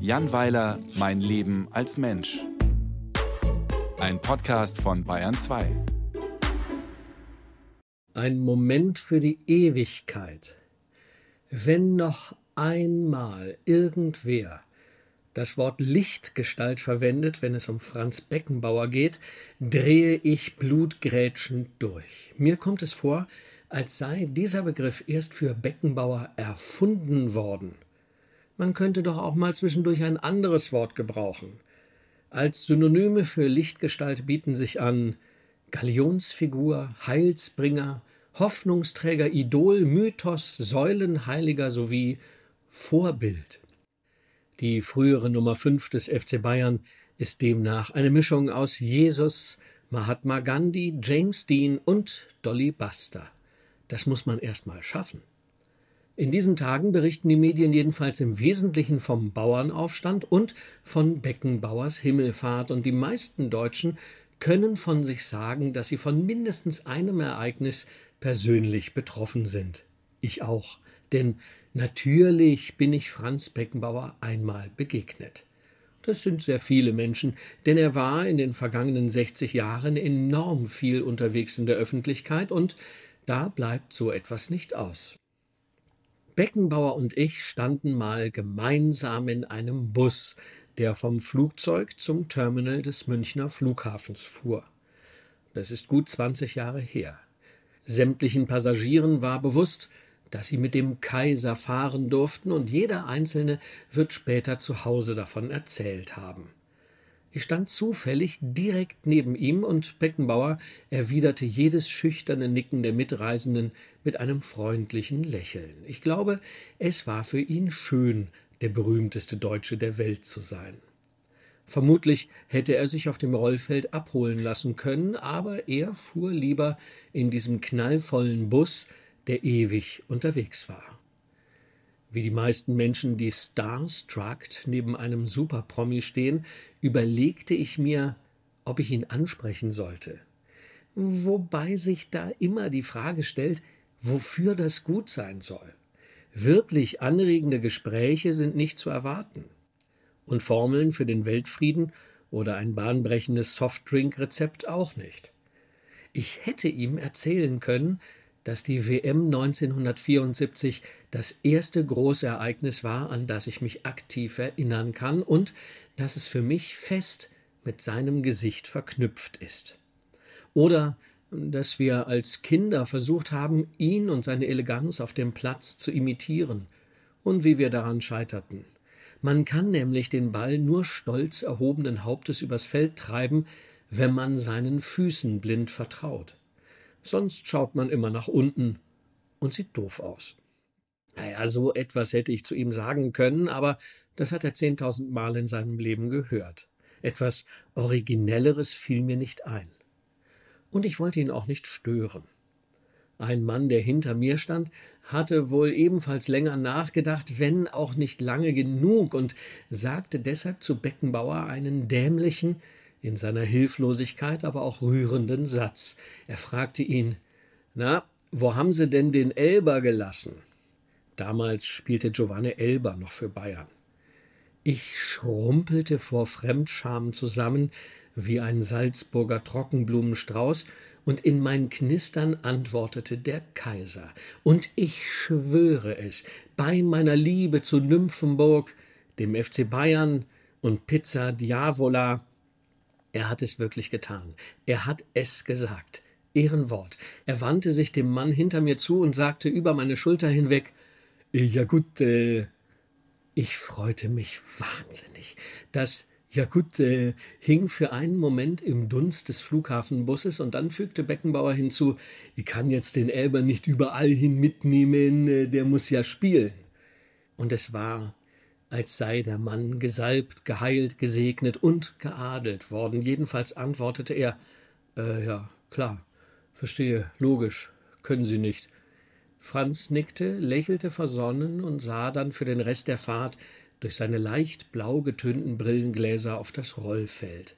Jan Weiler, Mein Leben als Mensch. Ein Podcast von Bayern 2. Ein Moment für die Ewigkeit. Wenn noch einmal irgendwer das Wort Lichtgestalt verwendet, wenn es um Franz Beckenbauer geht, drehe ich blutgrätschend durch. Mir kommt es vor, als sei dieser Begriff erst für Beckenbauer erfunden worden. Man könnte doch auch mal zwischendurch ein anderes Wort gebrauchen. Als Synonyme für Lichtgestalt bieten sich an Galionsfigur, Heilsbringer, Hoffnungsträger, Idol, Mythos, Säulenheiliger sowie Vorbild. Die frühere Nummer 5 des FC Bayern ist demnach eine Mischung aus Jesus, Mahatma Gandhi, James Dean und Dolly Buster. Das muss man erst mal schaffen. In diesen Tagen berichten die Medien jedenfalls im Wesentlichen vom Bauernaufstand und von Beckenbauers Himmelfahrt, und die meisten Deutschen können von sich sagen, dass sie von mindestens einem Ereignis persönlich betroffen sind. Ich auch, denn Natürlich bin ich Franz Beckenbauer einmal begegnet. Das sind sehr viele Menschen, denn er war in den vergangenen 60 Jahren enorm viel unterwegs in der Öffentlichkeit und da bleibt so etwas nicht aus. Beckenbauer und ich standen mal gemeinsam in einem Bus, der vom Flugzeug zum Terminal des Münchner Flughafens fuhr. Das ist gut 20 Jahre her. Sämtlichen Passagieren war bewusst, dass sie mit dem Kaiser fahren durften, und jeder Einzelne wird später zu Hause davon erzählt haben. Ich stand zufällig direkt neben ihm, und Beckenbauer erwiderte jedes schüchterne Nicken der Mitreisenden mit einem freundlichen Lächeln. Ich glaube, es war für ihn schön, der berühmteste Deutsche der Welt zu sein. Vermutlich hätte er sich auf dem Rollfeld abholen lassen können, aber er fuhr lieber in diesem knallvollen Bus, der ewig unterwegs war. Wie die meisten Menschen, die starstruck neben einem Superpromi stehen, überlegte ich mir, ob ich ihn ansprechen sollte. Wobei sich da immer die Frage stellt, wofür das gut sein soll. Wirklich anregende Gespräche sind nicht zu erwarten. Und Formeln für den Weltfrieden oder ein bahnbrechendes Softdrink-Rezept auch nicht. Ich hätte ihm erzählen können, dass die WM 1974 das erste Großereignis war, an das ich mich aktiv erinnern kann und dass es für mich fest mit seinem Gesicht verknüpft ist. Oder dass wir als Kinder versucht haben, ihn und seine Eleganz auf dem Platz zu imitieren und wie wir daran scheiterten. Man kann nämlich den Ball nur stolz erhobenen Hauptes übers Feld treiben, wenn man seinen Füßen blind vertraut sonst schaut man immer nach unten und sieht doof aus. Naja, so etwas hätte ich zu ihm sagen können, aber das hat er zehntausend Mal in seinem Leben gehört. Etwas Originelleres fiel mir nicht ein. Und ich wollte ihn auch nicht stören. Ein Mann, der hinter mir stand, hatte wohl ebenfalls länger nachgedacht, wenn auch nicht lange genug, und sagte deshalb zu Beckenbauer einen dämlichen, in seiner Hilflosigkeit aber auch rührenden Satz. Er fragte ihn Na, wo haben Sie denn den Elber gelassen? Damals spielte Giovanni Elber noch für Bayern. Ich schrumpelte vor Fremdscham zusammen wie ein Salzburger Trockenblumenstrauß, und in mein Knistern antwortete der Kaiser. Und ich schwöre es, bei meiner Liebe zu Nymphenburg, dem FC Bayern und Pizza Diavola, er hat es wirklich getan. Er hat es gesagt. Ehrenwort. Er wandte sich dem Mann hinter mir zu und sagte über meine Schulter hinweg Ja gut, äh, ich freute mich wahnsinnig. Das ja gut, äh, hing für einen Moment im Dunst des Flughafenbusses und dann fügte Beckenbauer hinzu, ich kann jetzt den Elber nicht überall hin mitnehmen, äh, der muss ja spielen. Und es war als sei der Mann gesalbt, geheilt, gesegnet und geadelt worden. Jedenfalls antwortete er äh, ja, klar, verstehe, logisch, können Sie nicht. Franz nickte, lächelte versonnen und sah dann für den Rest der Fahrt durch seine leicht blau getönten Brillengläser auf das Rollfeld.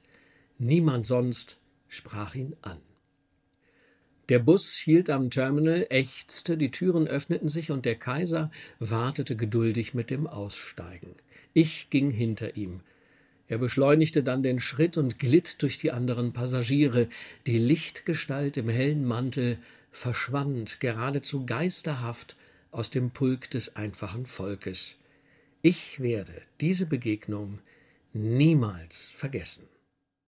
Niemand sonst sprach ihn an. Der Bus hielt am Terminal, ächzte, die Türen öffneten sich und der Kaiser wartete geduldig mit dem Aussteigen. Ich ging hinter ihm. Er beschleunigte dann den Schritt und glitt durch die anderen Passagiere. Die Lichtgestalt im hellen Mantel verschwand geradezu geisterhaft aus dem Pulk des einfachen Volkes. Ich werde diese Begegnung niemals vergessen.